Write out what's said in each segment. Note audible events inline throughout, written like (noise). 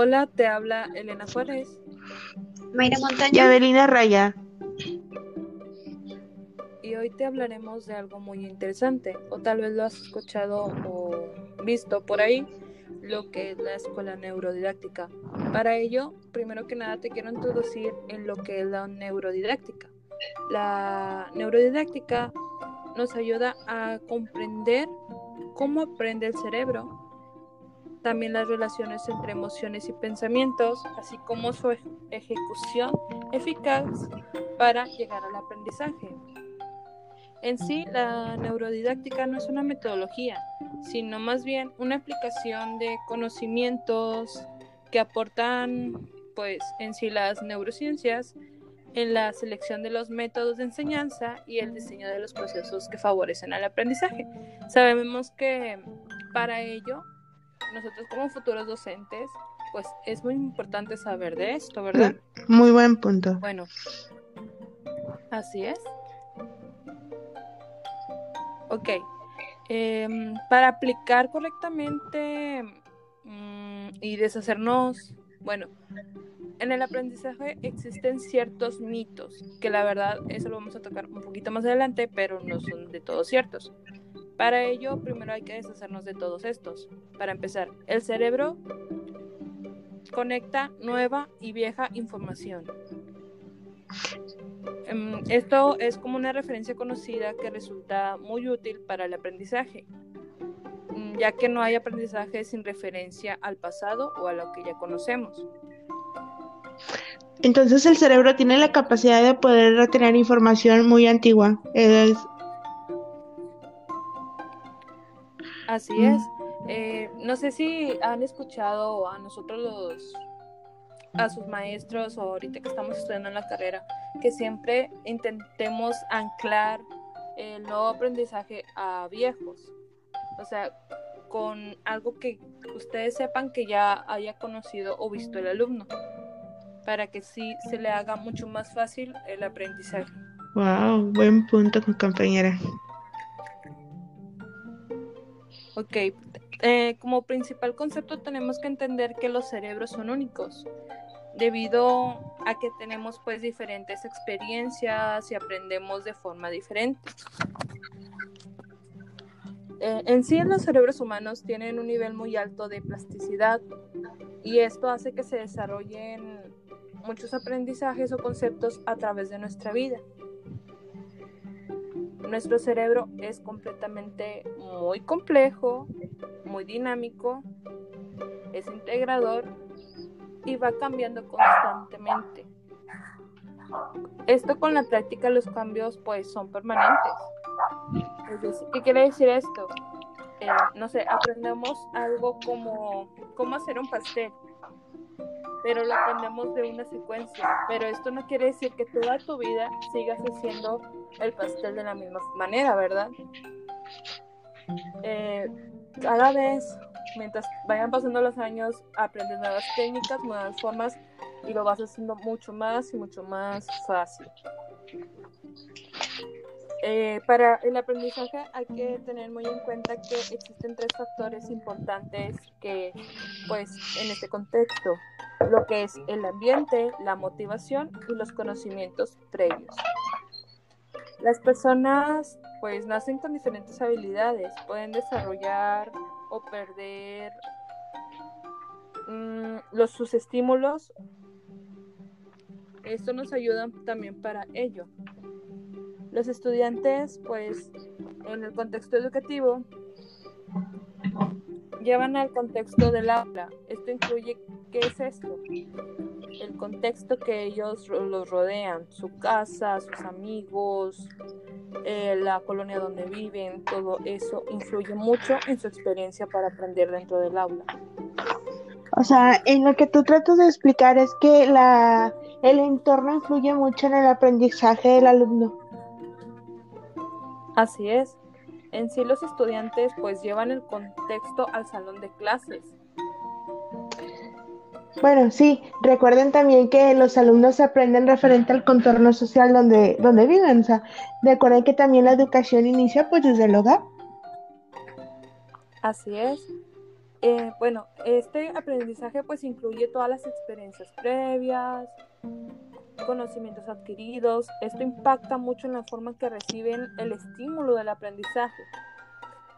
Hola, te habla Elena Juárez. Mayra Montaña. Y Adelina Raya. Y hoy te hablaremos de algo muy interesante, o tal vez lo has escuchado o visto por ahí, lo que es la escuela neurodidáctica. Para ello, primero que nada te quiero introducir en lo que es la neurodidáctica. La neurodidáctica nos ayuda a comprender cómo aprende el cerebro, también las relaciones entre emociones y pensamientos, así como su ejecución eficaz para llegar al aprendizaje. En sí, la neurodidáctica no es una metodología, sino más bien una aplicación de conocimientos que aportan, pues, en sí las neurociencias en la selección de los métodos de enseñanza y el diseño de los procesos que favorecen al aprendizaje. Sabemos que para ello, nosotros como futuros docentes, pues es muy importante saber de esto, ¿verdad? Muy buen punto. Bueno, así es. Ok. Em, para aplicar correctamente mm, y deshacernos, bueno, en el aprendizaje existen ciertos mitos, que la verdad eso lo vamos a tocar un poquito más adelante, pero no son de todos ciertos. Para ello, primero hay que deshacernos de todos estos. Para empezar, el cerebro conecta nueva y vieja información. Em, esto es como una referencia conocida que resulta muy útil para el aprendizaje, mm, ya que no hay aprendizaje sin referencia al pasado o a lo que ya conocemos. Entonces el cerebro tiene la capacidad de poder retener información muy antigua. Así es. Eh, no sé si han escuchado a nosotros los a sus maestros o ahorita que estamos estudiando en la carrera, que siempre intentemos anclar el nuevo aprendizaje a viejos. O sea, con algo que ustedes sepan que ya haya conocido o visto el alumno para que sí se le haga mucho más fácil el aprendizaje. Wow, buen punto, compañera. Ok, eh, como principal concepto tenemos que entender que los cerebros son únicos, debido a que tenemos pues diferentes experiencias y aprendemos de forma diferente. Eh, en sí los cerebros humanos tienen un nivel muy alto de plasticidad y esto hace que se desarrollen muchos aprendizajes o conceptos a través de nuestra vida. Nuestro cerebro es completamente muy complejo, muy dinámico, es integrador y va cambiando constantemente. Esto con la práctica los cambios pues son permanentes. ¿Qué quiere decir esto? Eh, no sé, aprendemos algo como cómo hacer un pastel pero lo aprendemos de una secuencia. Pero esto no quiere decir que toda tu vida sigas haciendo el pastel de la misma manera, ¿verdad? Eh, cada vez, mientras vayan pasando los años, aprendes nuevas técnicas, nuevas formas y lo vas haciendo mucho más y mucho más fácil. Eh, para el aprendizaje hay que tener muy en cuenta que existen tres factores importantes que, pues, en este contexto, lo que es el ambiente, la motivación y los conocimientos previos. Las personas, pues, nacen con diferentes habilidades, pueden desarrollar o perder mm, los, sus estímulos. Esto nos ayuda también para ello. Los estudiantes, pues, en el contexto educativo, llevan al contexto del aula. Esto incluye, ¿qué es esto? El contexto que ellos los rodean, su casa, sus amigos, eh, la colonia donde viven, todo eso influye mucho en su experiencia para aprender dentro del aula. O sea, en lo que tú tratas de explicar es que la, el entorno influye mucho en el aprendizaje del alumno. Así es. En sí los estudiantes pues llevan el contexto al salón de clases. Bueno, sí, recuerden también que los alumnos aprenden referente al contorno social donde, donde viven. O sea, recuerden que también la educación inicia pues desde el hogar. Así es. Eh, bueno, este aprendizaje pues incluye todas las experiencias previas, conocimientos adquiridos. Esto impacta mucho en la forma en que reciben el estímulo del aprendizaje.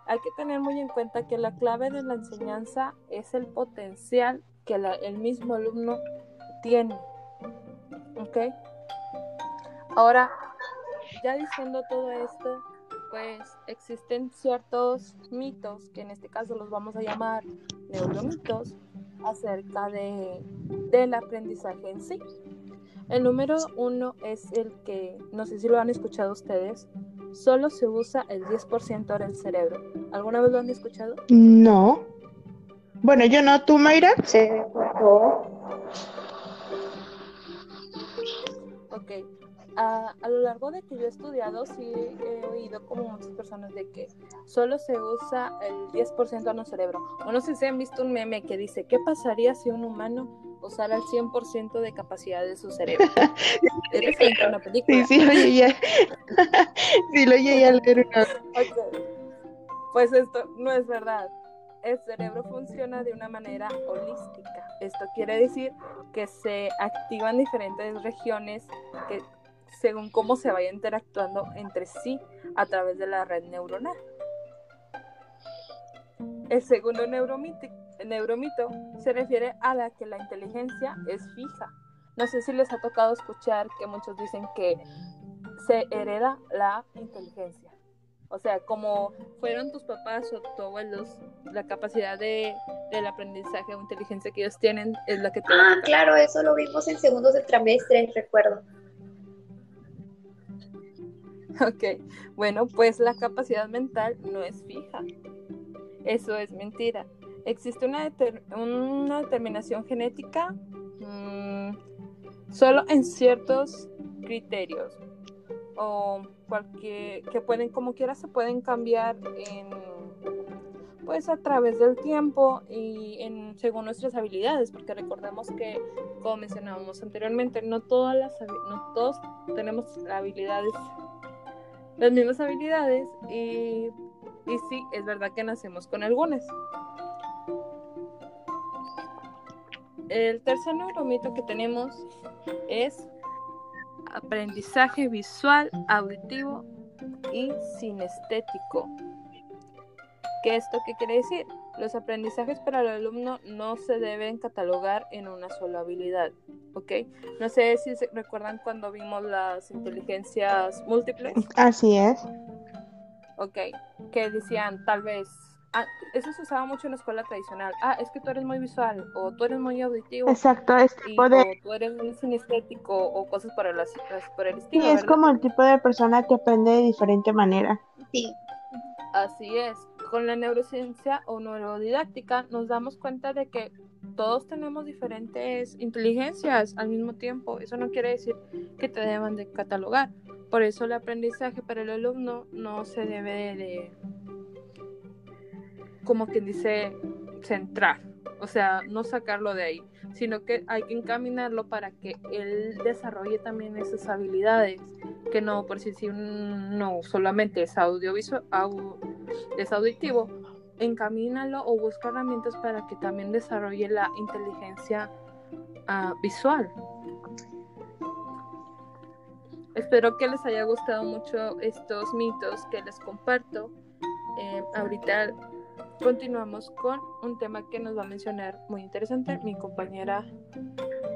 Hay que tener muy en cuenta que la clave de la enseñanza es el potencial que el mismo alumno tiene. ¿Ok? Ahora, ya diciendo todo esto, pues existen ciertos mitos, que en este caso los vamos a llamar neuromitos, acerca de, del aprendizaje en sí. El número uno es el que, no sé si lo han escuchado ustedes, solo se usa el 10% del cerebro. ¿Alguna vez lo han escuchado? No. Bueno, yo no, ¿tú, Mayra? Sí, Ok a, lo largo de que yo he estudiado, sí he oído como muchas personas de que solo se usa el 10% de nuestro cerebro. O no sé si han visto un meme que dice, ¿qué pasaría si un humano usara el 100% de capacidad de su cerebro? (laughs) ¿Eres una película? Sí, sí, oye, ya. (laughs) sí, lo oye ya leer una... Pues esto no es verdad el cerebro funciona de una manera holística. Esto quiere decir que se activan diferentes regiones que según cómo se vaya interactuando entre sí a través de la red neuronal. El segundo neuromito, se refiere a la que la inteligencia es fija. No sé si les ha tocado escuchar que muchos dicen que se hereda la inteligencia. O sea, como fueron tus papás o tus abuelos, la capacidad de, del aprendizaje o inteligencia que ellos tienen es la que te Ah, claro, eso lo vimos en segundos de trimestre, recuerdo. (laughs) Ok, bueno, pues la capacidad mental no es fija. Eso es mentira. Existe una, una determinación genética mm, solo en ciertos criterios o cualquier que pueden como quiera se pueden cambiar en pues a través del tiempo y en según nuestras habilidades porque recordemos que como mencionábamos anteriormente no todas las no todos tenemos habilidades las mismas habilidades y, y sí, es verdad que nacemos con algunas. El tercer neuromito que tenemos es aprendizaje visual, auditivo y sinestético. ¿Qué esto qué quiere decir? Los aprendizajes para el alumno no se deben catalogar en una sola habilidad, ¿ok? No sé si se recuerdan cuando vimos las inteligencias múltiples. Así es. Ok, que decían tal vez, ah, eso se usaba mucho en la escuela tradicional, ah, es que tú eres muy visual, o tú eres muy auditivo. Exacto, es tipo de... O tú eres muy sinestético, o cosas por el, por el estilo. Sí, es como el tipo de persona que aprende de diferente manera. Sí. Así es con la neurociencia o neurodidáctica nos damos cuenta de que todos tenemos diferentes inteligencias al mismo tiempo. Eso no quiere decir que te deban de catalogar. Por eso el aprendizaje para el alumno no se debe de, como quien dice, centrar. O sea, no sacarlo de ahí, sino que hay que encaminarlo para que él desarrolle también esas habilidades, que no, por si no solamente es audiovisual, es auditivo, encamínalo o busca herramientas para que también desarrolle la inteligencia uh, visual. Espero que les haya gustado mucho estos mitos que les comparto. Eh, ahorita continuamos con un tema que nos va a mencionar muy interesante mi compañera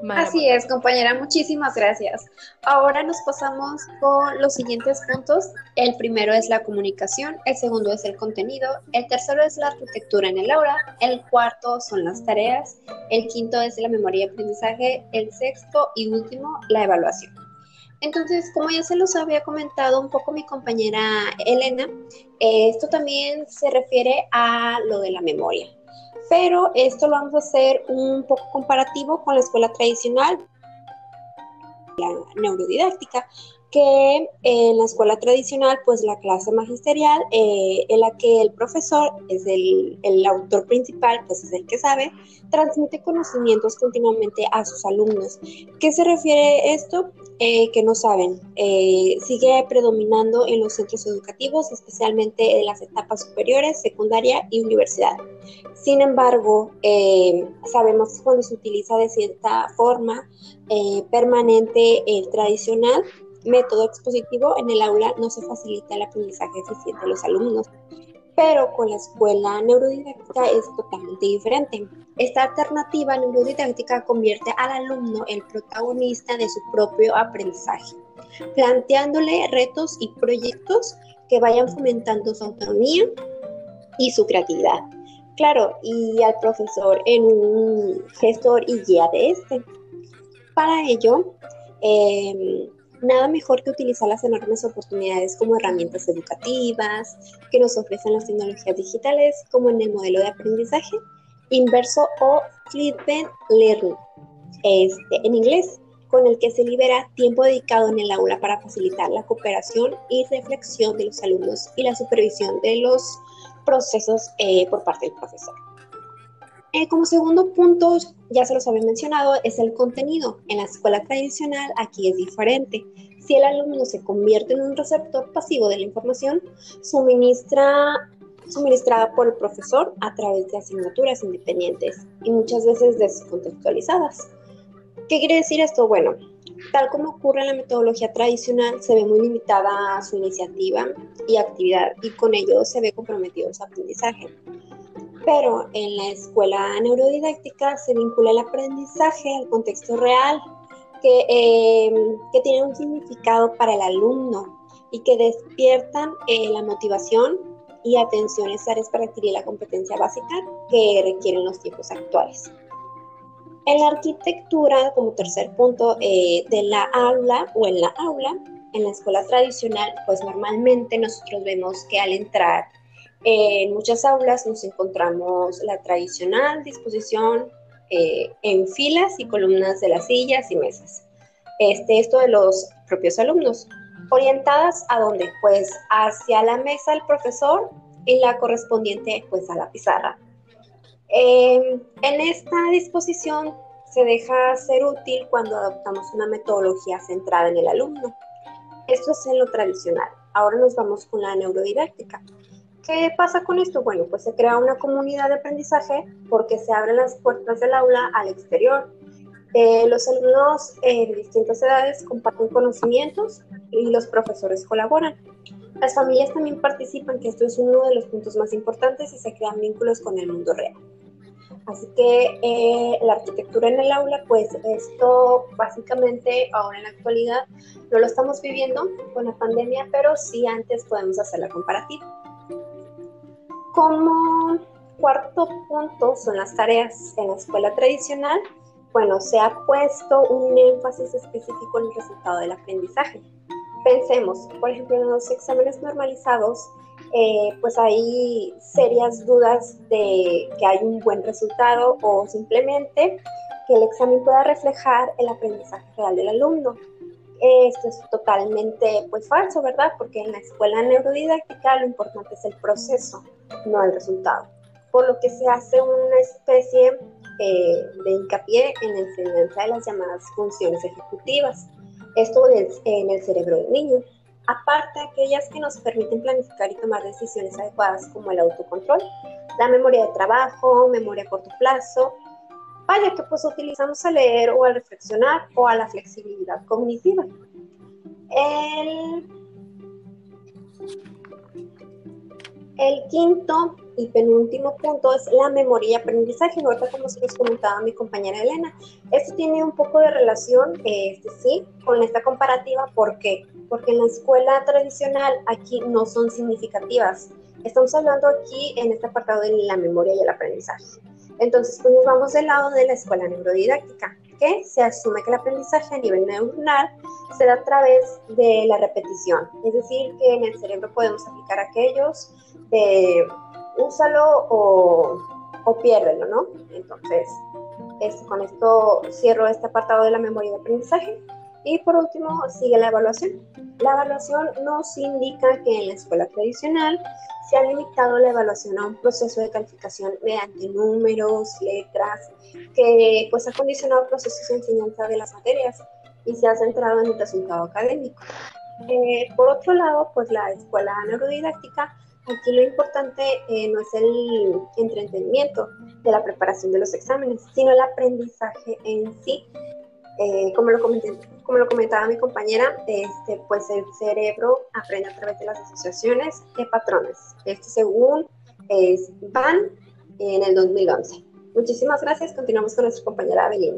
Así es, compañera, muchísimas gracias. Ahora nos pasamos con los siguientes puntos. El primero es la comunicación, el segundo es el contenido, el tercero es la arquitectura en el aula, el cuarto son las tareas, el quinto es la memoria y aprendizaje, el sexto y último, la evaluación. Entonces, como ya se los había comentado un poco mi compañera Elena, esto también se refiere a lo de la memoria. Pero esto lo vamos a hacer un poco comparativo con la escuela tradicional, la neurodidáctica, que en la escuela tradicional, pues la clase magisterial, eh, en la que el profesor es el, el, autor principal, pues es el que sabe, transmite conocimientos continuamente a sus alumnos. ¿Qué se refiere esto? Eh, que no saben. Eh, sigue predominando en los centros educativos, especialmente en las etapas superiores, secundaria y universidad. Sin embargo, sabemos que cuando se utiliza de cierta forma permanente el tradicional, método expositivo, en el aula no se facilita el aprendizaje eficiente de los alumnos, pero con la escuela neurodidáctica es totalmente diferente. Esta alternativa neurodidáctica convierte al alumno el protagonista de su propio aprendizaje, planteándole retos y proyectos que vayan fomentando su autonomía y su creatividad. Claro, y al profesor en un gestor y guía de este. Para ello, eh, nada mejor que utilizar las enormes oportunidades como herramientas educativas que nos ofrecen las tecnologías digitales, como en el modelo de aprendizaje inverso o flipped learning, este, en inglés, con el que se libera tiempo dedicado en el aula para facilitar la cooperación y reflexión de los alumnos y la supervisión de los procesos eh, por parte del profesor. Eh, como segundo punto, ya se los había mencionado, es el contenido. En la escuela tradicional aquí es diferente. Si el alumno se convierte en un receptor pasivo de la información, suministra, suministrada por el profesor a través de asignaturas independientes y muchas veces descontextualizadas. ¿Qué quiere decir esto? Bueno, tal como ocurre en la metodología tradicional, se ve muy limitada su iniciativa y actividad y con ello se ve comprometido su aprendizaje pero en la escuela neurodidáctica se vincula el aprendizaje al contexto real, que, eh, que tiene un significado para el alumno y que despiertan eh, la motivación y atención necesarias para adquirir la competencia básica que requieren los tiempos actuales. En la arquitectura, como tercer punto eh, de la aula o en la aula, en la escuela tradicional, pues normalmente nosotros vemos que al entrar en muchas aulas nos encontramos la tradicional disposición eh, en filas y columnas de las sillas y mesas. Este, esto de los propios alumnos. ¿Orientadas a dónde? Pues hacia la mesa del profesor y la correspondiente pues a la pizarra. Em, en esta disposición se deja ser útil cuando adoptamos una metodología centrada en el alumno. Esto es en lo tradicional. Ahora nos vamos con la neurodidáctica. ¿Qué pasa con esto? Bueno, pues se crea una comunidad de aprendizaje porque se abren las puertas del aula al exterior. Eh, los alumnos eh, de distintas edades comparten conocimientos y los profesores colaboran. Las familias también participan, que esto es uno de los puntos más importantes y se crean vínculos con el mundo real. Así que eh, la arquitectura en el aula, pues esto básicamente ahora en la actualidad no lo estamos viviendo con la pandemia, pero sí antes podemos hacer la comparativa. Como cuarto punto son las tareas en la escuela tradicional. Bueno, se ha puesto un énfasis específico en el resultado del aprendizaje. Pensemos, por ejemplo, en los exámenes normalizados, eh, pues hay serias dudas de que hay un buen resultado o simplemente que el examen pueda reflejar el aprendizaje real del alumno. Esto es totalmente pues falso, ¿verdad? Porque en la escuela neurodidáctica lo importante es el proceso, no el resultado. Por lo que se hace una especie eh, de hincapié en la enseñanza de las llamadas funciones ejecutivas. Esto es en el cerebro del niño. Aparte, aquellas que nos permiten planificar y tomar decisiones adecuadas como el autocontrol, la memoria de trabajo, memoria a corto plazo, vaya que pues utilizamos a leer o a reflexionar o a la flexibilidad cognitiva. El, el quinto y penúltimo punto es la memoria y aprendizaje. Ahorita como se les comentaba mi compañera Elena, esto tiene un poco de relación, este, sí, con esta comparativa. ¿Por qué? Porque en la escuela tradicional aquí no son significativas. Estamos hablando aquí en este apartado de la memoria y el aprendizaje. Entonces, pues nos vamos del lado de la escuela neurodidáctica, que se asume que el aprendizaje a nivel neuronal se da a través de la repetición, es decir, que en el cerebro podemos aplicar aquellos de úsalo o, o piérdelo, ¿no? Entonces, con esto cierro este apartado de la memoria de aprendizaje Y por último, sigue la evaluación. La evaluación nos indica que en la escuela tradicional se ha limitado la evaluación a un proceso de calificación mediante números, letras, que pues ha condicionado procesos de enseñanza de las materias y se ha centrado en el resultado académico. Eh, por otro lado, pues la escuela neurodidáctica, aquí lo importante eh, no es el entretenimiento de la preparación de los exámenes, sino el aprendizaje en sí. Eh, como, lo como lo comentaba mi compañera, este, pues el cerebro aprende a través de las asociaciones de patrones. Esto según es Van en el 2011. Muchísimas gracias. Continuamos con nuestra compañera Avelina.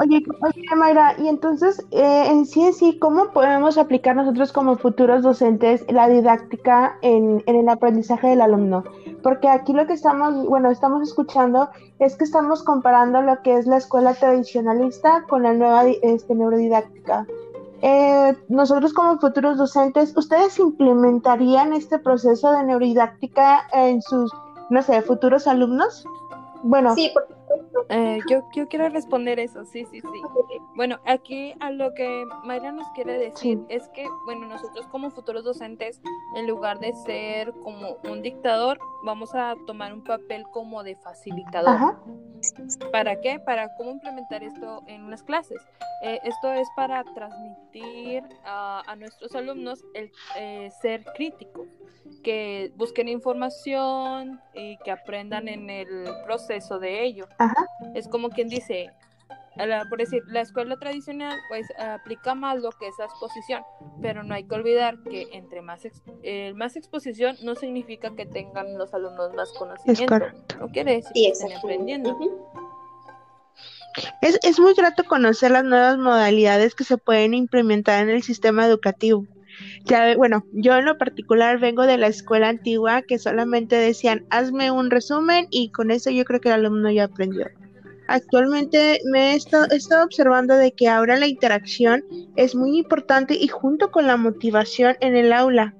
Oye, oye, Mayra, y entonces, eh, en sí en sí, ¿cómo podemos aplicar nosotros como futuros docentes la didáctica en, el aprendizaje del alumno? Porque aquí lo que estamos, bueno, estamos escuchando es que estamos comparando lo que es la escuela tradicionalista con la nueva este, neurodidáctica. Eh, nosotros como futuros docentes, ¿ustedes implementarían este proceso de neurodidáctica en sus, no sé, futuros alumnos? Bueno, sí, eh, yo, yo quiero responder eso, sí, sí, sí. Bueno, aquí a lo que Mayra nos quiere decir es que, bueno, nosotros como futuros docentes, en lugar de ser como un dictador, vamos a tomar un papel como de facilitador. ¿Para qué? Para cómo implementar esto en unas clases. Eh, esto es para transmitir a, a nuestros alumnos el eh, ser crítico, que busquen información y que aprendan en el proceso de ello. Es como quien dice, por decir, la escuela tradicional pues aplica más lo que es la exposición, pero no hay que olvidar que entre más, eh, más exposición no significa que tengan los alumnos más conocimiento. No quiere decir que estén aprendiendo. Es, es muy grato conocer las nuevas modalidades que se pueden implementar en el sistema educativo. Ya, bueno, yo en lo particular vengo de la escuela antigua que solamente decían, hazme un resumen y con eso yo creo que el alumno ya aprendió. Actualmente me he estado, observando de que ahora la interacción es muy importante y junto con la motivación en el aula,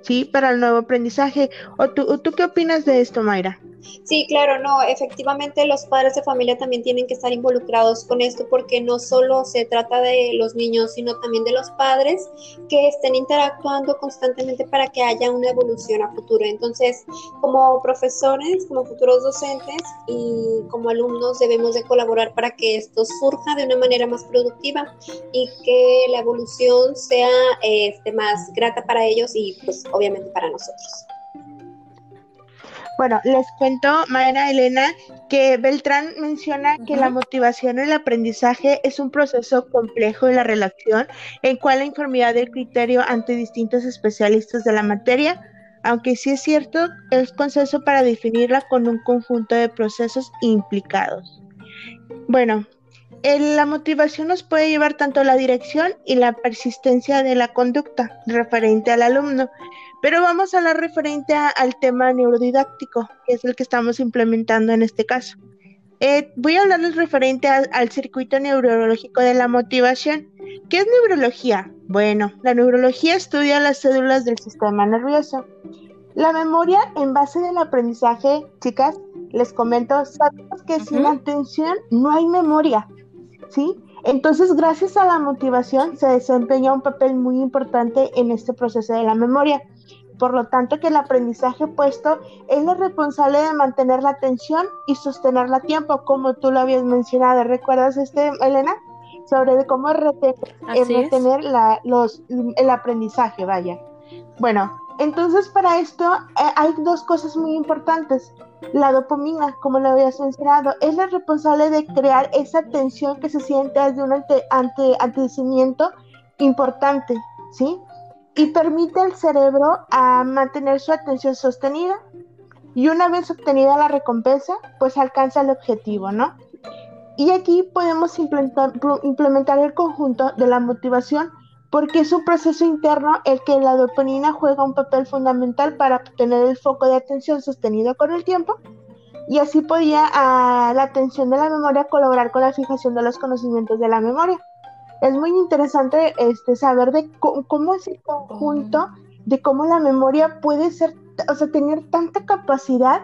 ¿sí? Para el nuevo aprendizaje. ¿O tú, ¿tú qué opinas de esto, Mayra? Sí, claro, no, efectivamente los padres de familia también tienen que estar involucrados con esto porque no solo se trata de los niños, sino también de los padres que estén interactuando constantemente para que haya una evolución a futuro. Entonces, como profesores, como futuros docentes y como alumnos debemos de colaborar para que esto surja de una manera más productiva y que la evolución sea este, más grata para ellos y pues obviamente para nosotros. Bueno, les cuento, Mayra Elena, que Beltrán menciona que la motivación en el aprendizaje es un proceso complejo de la relación en cual la informidad del criterio ante distintos especialistas de la materia, aunque sí es cierto, es consenso para definirla con un conjunto de procesos implicados. Bueno, la motivación nos puede llevar tanto a la dirección y la persistencia de la conducta referente al alumno, pero vamos a hablar referente al tema neurodidáctico, que es el que estamos implementando en este caso. Eh, voy a hablarles referente al circuito neurológico de la motivación. ¿Qué es neurología? Bueno, la neurología estudia las células del sistema nervioso. La memoria en base del aprendizaje, chicas, les comento, sabemos que sin atención no hay memoria, ¿sí? Entonces, gracias a la motivación se desempeña un papel muy importante en este proceso de la memoria. Por lo tanto, que el aprendizaje puesto es lo responsable de mantener la atención y sostenerla a tiempo, como tú lo habías mencionado. ¿Recuerdas, este, Elena? Sobre cómo retener, eh, retener los, el aprendizaje, vaya. Bueno, entonces para esto eh, hay dos cosas muy importantes. La dopamina, como lo habías mencionado, es la responsable de crear esa tensión que se siente desde un ante, ante, antecedimiento importante, ¿sí? y permite al cerebro a mantener su atención sostenida y una vez obtenida la recompensa, pues alcanza el objetivo, ¿no? Y aquí podemos implementar, implementar el conjunto de la motivación porque es un proceso interno el que la dopamina juega un papel fundamental para obtener el foco de atención sostenido con el tiempo y así podía a la atención de la memoria colaborar con la fijación de los conocimientos de la memoria es muy interesante este, saber de cómo, es el conjunto, de cómo la memoria puede ser, o sea, tener tanta capacidad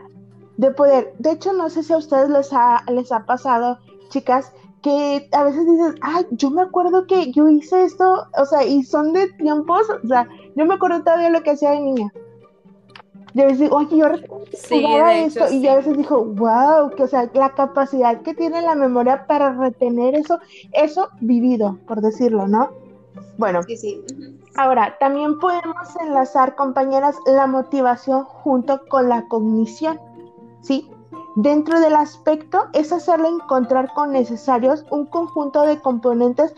de poder. De hecho, no sé si a ustedes les ha, les ha pasado, chicas, que a veces dices, ay, yo me acuerdo que yo hice esto, o sea, y son de tiempos, o sea, yo me acuerdo todavía lo que hacía de niña. Yo a veces digo, oye, yo sí, esto, y yo a veces digo, wow, que o sea, la capacidad que tiene la memoria para retener eso, eso vivido, por decirlo, ¿no? Bueno, sí, sí. ahora, también podemos enlazar, compañeras, la motivación junto con la cognición, ¿sí? Dentro del aspecto es hacerle encontrar con necesarios un conjunto de componentes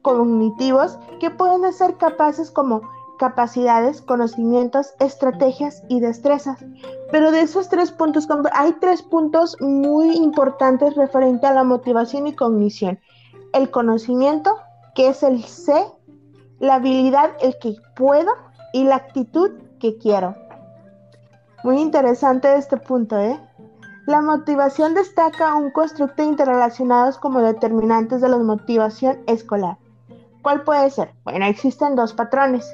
cognitivos que pueden ser capaces como capacidades, conocimientos, estrategias y destrezas. Pero de esos tres puntos, hay tres puntos muy importantes referente a la motivación y cognición. El conocimiento, que es el C, la habilidad, el que puedo, y la actitud que quiero. Muy interesante este punto, ¿eh? La motivación destaca un constructo interrelacionados como determinantes de la motivación escolar. ¿Cuál puede ser? Bueno, existen dos patrones.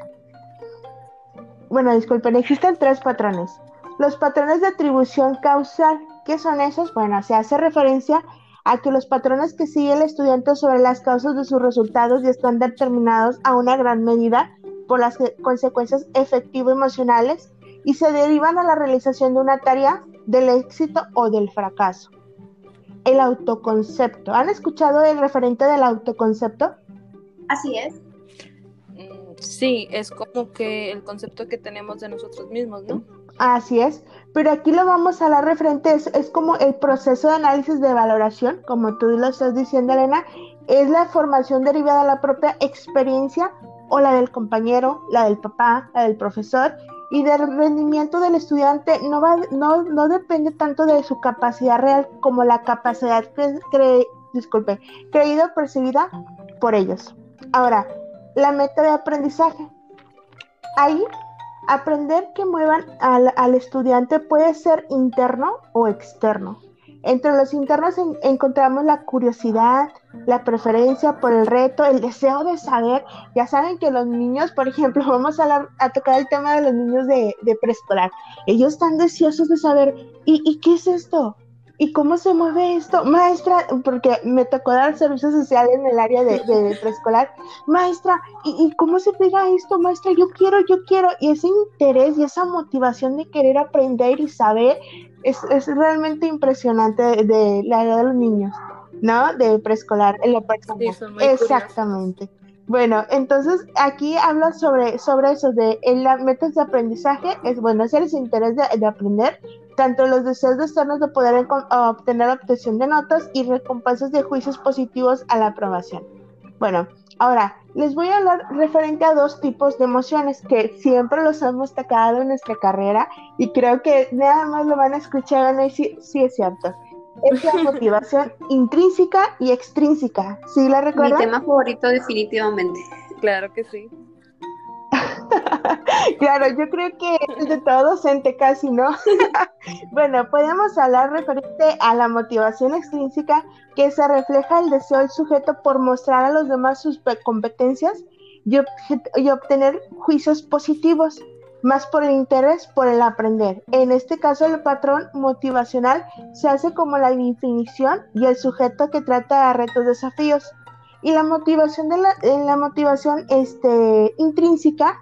Bueno, disculpen, existen tres patrones. Los patrones de atribución causal, ¿qué son esos? Bueno, se hace referencia a que los patrones que sigue el estudiante sobre las causas de sus resultados y están determinados a una gran medida por las consecuencias efectivo-emocionales y se derivan a la realización de una tarea del éxito o del fracaso. El autoconcepto. ¿Han escuchado el referente del autoconcepto? Así es. Mm, sí, es como que el concepto que tenemos de nosotros mismos, ¿no? Así es, pero aquí lo vamos a dar referente, es, es como el proceso de análisis de valoración, como tú lo estás diciendo, Elena, es la formación derivada de la propia experiencia o la del compañero, la del papá, la del profesor, y del rendimiento del estudiante no, va, no, no depende tanto de su capacidad real como la capacidad cre, disculpe, creída o percibida por ellos. Ahora, la meta de aprendizaje. Ahí, aprender que muevan al, al estudiante puede ser interno o externo. Entre los internos encontramos la curiosidad, la preferencia por el reto, el deseo de saber. Ya saben que los niños, por ejemplo, (laughs) vamos a, tocar el tema de los niños de, preescolar. Ellos están deseosos de saber, ¿y, qué es esto? ¿Y cómo se mueve esto? Maestra, porque me tocó dar servicio social en el área de, preescolar. Maestra, ¿y, ¿y, cómo se pega esto? Maestra, yo quiero, yo quiero. Y ese interés y esa motivación de querer aprender y saber es, es realmente impresionante de, la edad de los niños, ¿no? De preescolar, en la Exactamente. Bueno, entonces aquí habla sobre, sobre eso, de en la metas de aprendizaje, es bueno, hacer ese interés de, aprender, tanto los deseos externos de poder obtener obtención de notas y recompensas de juicios positivos a la aprobación. Bueno, ahora, les voy a hablar referente a dos tipos de emociones que siempre los hemos tocado en nuestra carrera y creo que nada más lo van a escuchar y sí, sí es cierto. Es la (laughs) motivación intrínseca y extrínseca. ¿Sí la recuerdan? Mi tema favorito definitivamente. Claro que sí. Claro, yo creo que es de todo docente casi, ¿no? (laughs) bueno, podemos hablar referente a la motivación extrínseca que se refleja el deseo del sujeto por mostrar a los demás sus competencias y, obtener juicios positivos, más por el interés por el aprender. En este caso, el patrón motivacional se hace como la definición y el sujeto que trata de retos desafíos. Y la motivación de la motivación este, intrínseca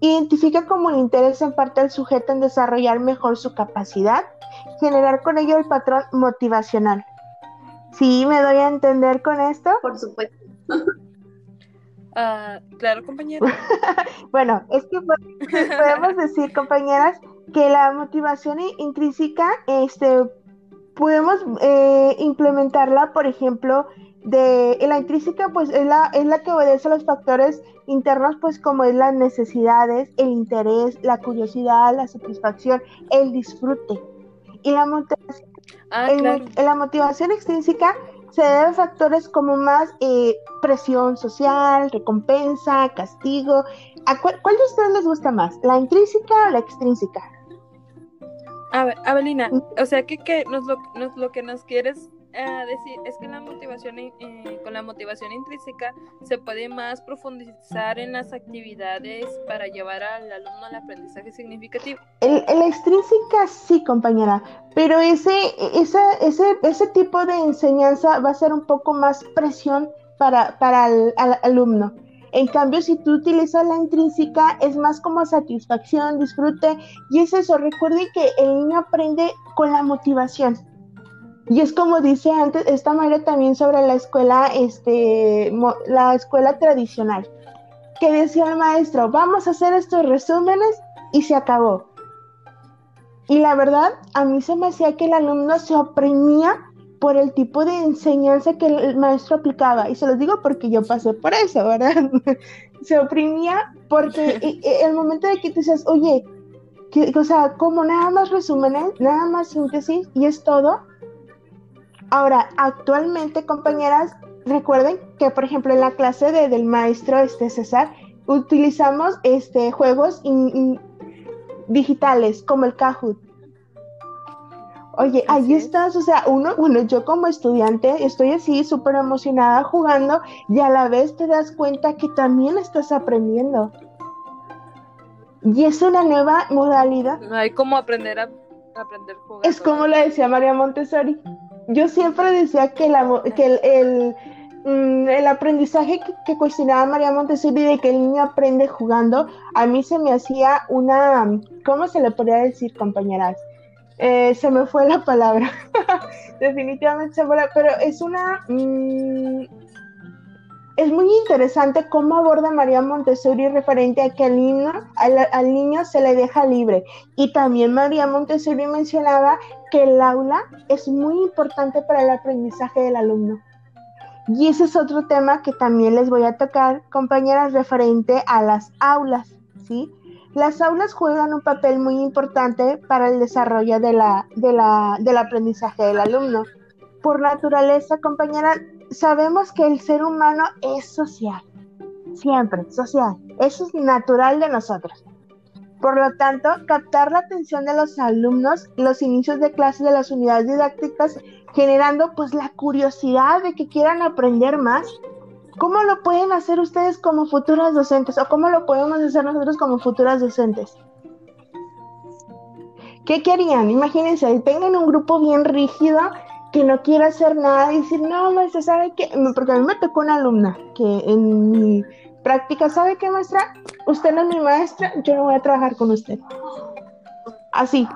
identifica como el interés en parte del sujeto en desarrollar mejor su capacidad, generar con ello el patrón motivacional. ¿Sí me doy a entender con esto? Por supuesto. (laughs) Ah, claro, compañera. (laughs) bueno, es que podemos decir, compañeras, que la motivación intrínseca, este, podemos eh, implementarla, por ejemplo, de la intrínseca pues es la, es la que obedece a los factores internos pues como es las necesidades, el interés, la curiosidad, la satisfacción, el disfrute. Y la motivación, ah, en, la motivación extrínseca se debe a factores como más eh, presión social, recompensa, castigo. ¿A cuál, de ustedes les gusta más? ¿La intrínseca o la extrínseca? A ver, Abelina, mm. o sea que, que nos lo, nos, lo que nos quieres es que la motivación eh, con la motivación intrínseca se puede más profundizar en las actividades para llevar al alumno al aprendizaje significativo. La extrínseca sí, compañera, pero ese, ese, ese, ese tipo de enseñanza va a ser un poco más presión para, para el alumno. En cambio, si tú utilizas la intrínseca, es más como satisfacción, disfrute, y es eso, recuerden que el niño aprende con la motivación. Y es como dice antes esta manera también sobre la escuela, este, la escuela tradicional, que decía el maestro, vamos a hacer estos resúmenes y se acabó. Y la verdad, a mí se me hacía que el alumno se oprimía por el tipo de enseñanza que el maestro aplicaba. Y se los digo porque yo pasé por eso, ¿verdad? (laughs) se oprimía porque (laughs) el momento de que tú dices, oye, o sea, como nada más resúmenes, nada más síntesis y es todo. Ahora, actualmente, compañeras, recuerden que, por ejemplo, en la clase de, del maestro este César, utilizamos este, juegos digitales como el Kahoot Oye, ahí estás, o sea, uno, bueno, yo como estudiante estoy así súper emocionada jugando y a la vez te das cuenta que también estás aprendiendo. Y es una nueva modalidad. Hay como aprender a aprender jugando. Es como le decía María Montessori. Yo siempre decía que, la, que el, mm, el, aprendizaje que, que, cuestionaba María Montessori de que el niño aprende jugando, a mí se me hacía una, ¿cómo se le podría decir, compañeras? Eh, se me fue la palabra. (laughs) Definitivamente se fue la, pero es una... Mm, es muy interesante cómo aborda María Montessori referente a que al niño, se le deja libre. Y también María Montessori mencionaba que el aula es muy importante para el aprendizaje del alumno. Y ese es otro tema que también les voy a tocar, compañeras, referente a las aulas, ¿sí? Las aulas juegan un papel muy importante para el desarrollo de la, del aprendizaje del alumno. Por naturaleza, compañera, sabemos que el ser humano es social, siempre social. Eso es natural de nosotros. Por lo tanto, captar la atención de los alumnos, los inicios de clase de las unidades didácticas, generando pues la curiosidad de que quieran aprender más, ¿Cómo lo pueden hacer ustedes como futuras docentes o cómo lo podemos hacer nosotros como futuras docentes? ¿Qué querían? Imagínense, tengan un grupo bien rígido que no quiere hacer nada y decir, no, maestra, ¿sabe qué? Porque a mí me tocó una alumna que en mi práctica, ¿sabe qué, maestra? Usted no es mi maestra, yo no voy a trabajar con usted. Así.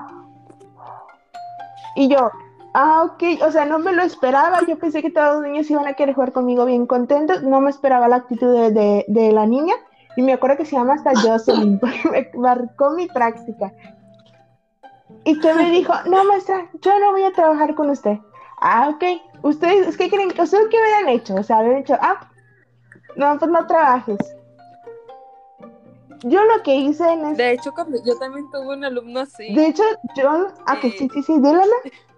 Y yo, Ah, ok, o sea, no me lo esperaba, yo pensé que todos los niños iban a querer jugar conmigo bien contentos, no me esperaba la actitud de, de, la niña, y me acuerdo que se llama hasta Jocelyn, (laughs) me marcó mi práctica. Y que me dijo, no maestra, yo no voy a trabajar con usted. Ah, ok, ustedes, ¿qué creen? ¿Ustedes qué hubieran hecho? O sea, habían dicho, ah, no, pues no trabajes. Yo lo que hice en ese... De hecho, yo también tuve un alumno así. De hecho, yo... Ah, que sí, sí, sí, dígame. (laughs)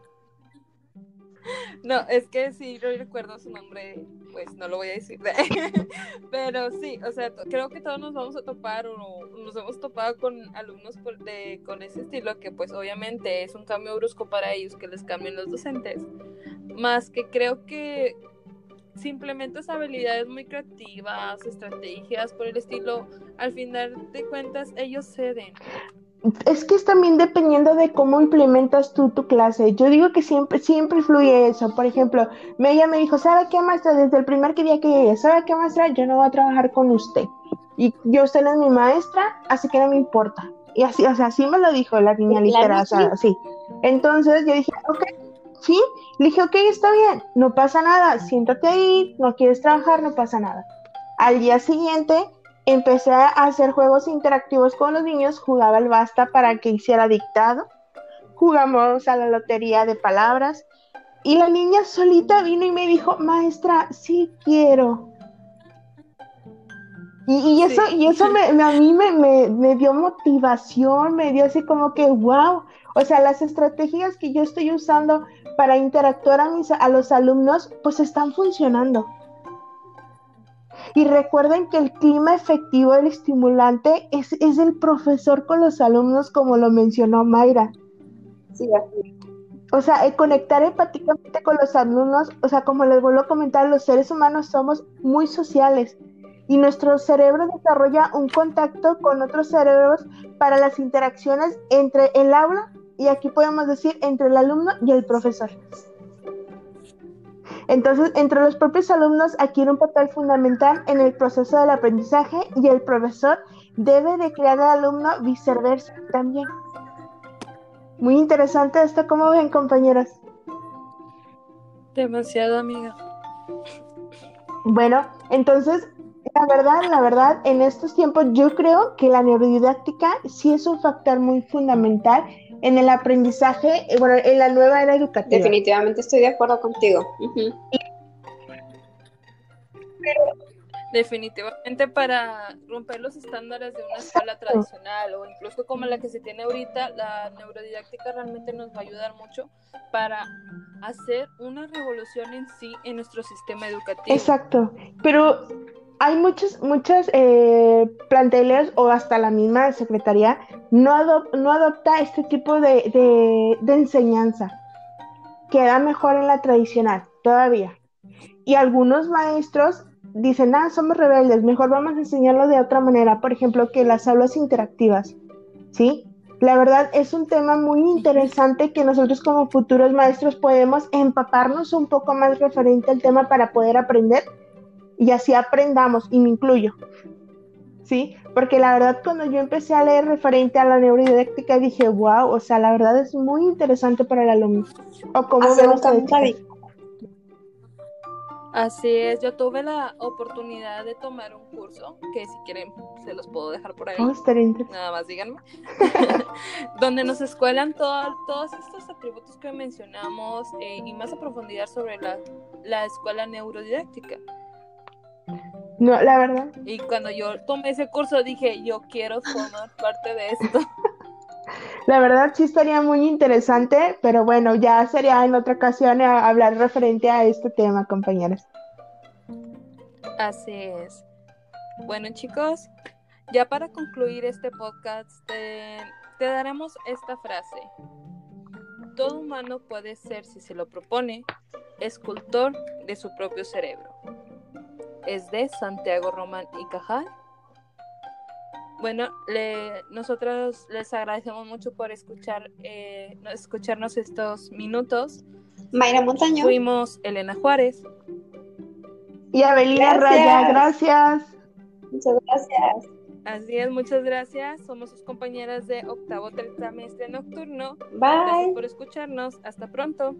No, es que sí, no recuerdo su nombre, pues no lo voy a decir. (laughs) Pero sí, o sea, creo que todos nos vamos a topar o nos hemos topado con alumnos de, con ese estilo que pues obviamente es un cambio brusco para ellos que les cambien los docentes. Más que creo que simplemente implementas habilidades muy creativas, estrategias por el estilo, al final de cuentas ellos ceden es que es también dependiendo de cómo implementas tú tu clase. Yo digo que siempre, siempre fluye eso. Por ejemplo, ella me dijo, ¿sabe qué, maestra? Desde el primer día que llegué, ¿sabe qué, maestra? Yo no voy a trabajar con usted. Y yo usted no es mi maestra, así que no me importa. Y así, o sea, así me lo dijo la niña literal, o sea, sí. Entonces yo dije, ok, sí. Le dije, ok, está bien, no pasa nada, siéntate ahí, no quieres trabajar, no pasa nada. Al día siguiente empecé a hacer juegos interactivos con los niños, jugaba el basta para que hiciera dictado, jugamos a la lotería de palabras y la niña solita vino y me dijo, maestra, sí quiero. Y, eso, y eso me, a mí me, me, dio motivación, me dio así como que, wow, o sea, las estrategias que yo estoy usando para interactuar a, mis, a los alumnos, pues están funcionando. Y recuerden que el clima efectivo del estimulante es, el profesor con los alumnos, como lo mencionó Mayra. Sí, así. o sea, el conectar empáticamente con los alumnos, o sea, como les vuelvo a comentar, los seres humanos somos muy sociales y nuestro cerebro desarrolla un contacto con otros cerebros para las interacciones entre el aula y aquí podemos decir entre el alumno y el profesor. Entonces, entre los propios alumnos adquiere un papel fundamental en el proceso del aprendizaje y el profesor debe de crear al alumno viceversa también. Muy interesante esto, ¿cómo ven compañeras? Demasiado amiga. Bueno, entonces, la verdad, la verdad, en estos tiempos yo creo que la neurodidáctica sí es un factor muy fundamental en el aprendizaje, eh, bueno, en la nueva era educativa. Definitivamente estoy de acuerdo contigo. Definitivamente para romper los estándares de una escuela tradicional o incluso como la que se tiene ahorita, la neurodidáctica realmente nos va a ayudar mucho para hacer una revolución en sí en nuestro sistema educativo. Exacto, pero hay muchos, muchos eh, planteles o hasta la misma secretaría no, adopta este tipo de, de, de enseñanza. Queda mejor en la tradicional, todavía. Y algunos maestros dicen, ah, somos rebeldes, mejor vamos a enseñarlo de otra manera, por ejemplo, que las aulas interactivas, ¿sí? La verdad es un tema muy interesante que nosotros como futuros maestros podemos empaparnos un poco más referente al tema para poder aprender y así aprendamos, y me incluyo, ¿sí? Porque la verdad cuando yo empecé a leer referente a la neurodidáctica dije, wow, o sea, la verdad es muy interesante para el alumno. O como vemos Así es, yo tuve la oportunidad de tomar un curso, que si quieren se los puedo dejar por ahí. Oh, Nada más díganme. (laughs) donde nos escuelan todos estos atributos que mencionamos eh, y más a profundidad sobre la, la escuela neurodidáctica. No, la verdad. Y cuando yo tomé ese curso dije, yo quiero formar parte de esto. (laughs) La verdad sí estaría muy interesante, pero bueno, ya sería en otra ocasión hablar referente a este tema, compañeros. Así es. Bueno, chicos, ya para concluir este podcast, te, te daremos esta frase. Todo humano puede ser, si se lo propone, escultor de su propio cerebro. Es de Santiago Román y Cajal bueno, le, nosotros les agradecemos mucho por escuchar, eh, escucharnos estos minutos. Mayra Montaño. Fuimos Elena Juárez. Y Abelina Raya, gracias. Muchas gracias. Así es, muchas gracias. Somos sus compañeras de octavo trimestre nocturno. Bye. Gracias por escucharnos. Hasta pronto.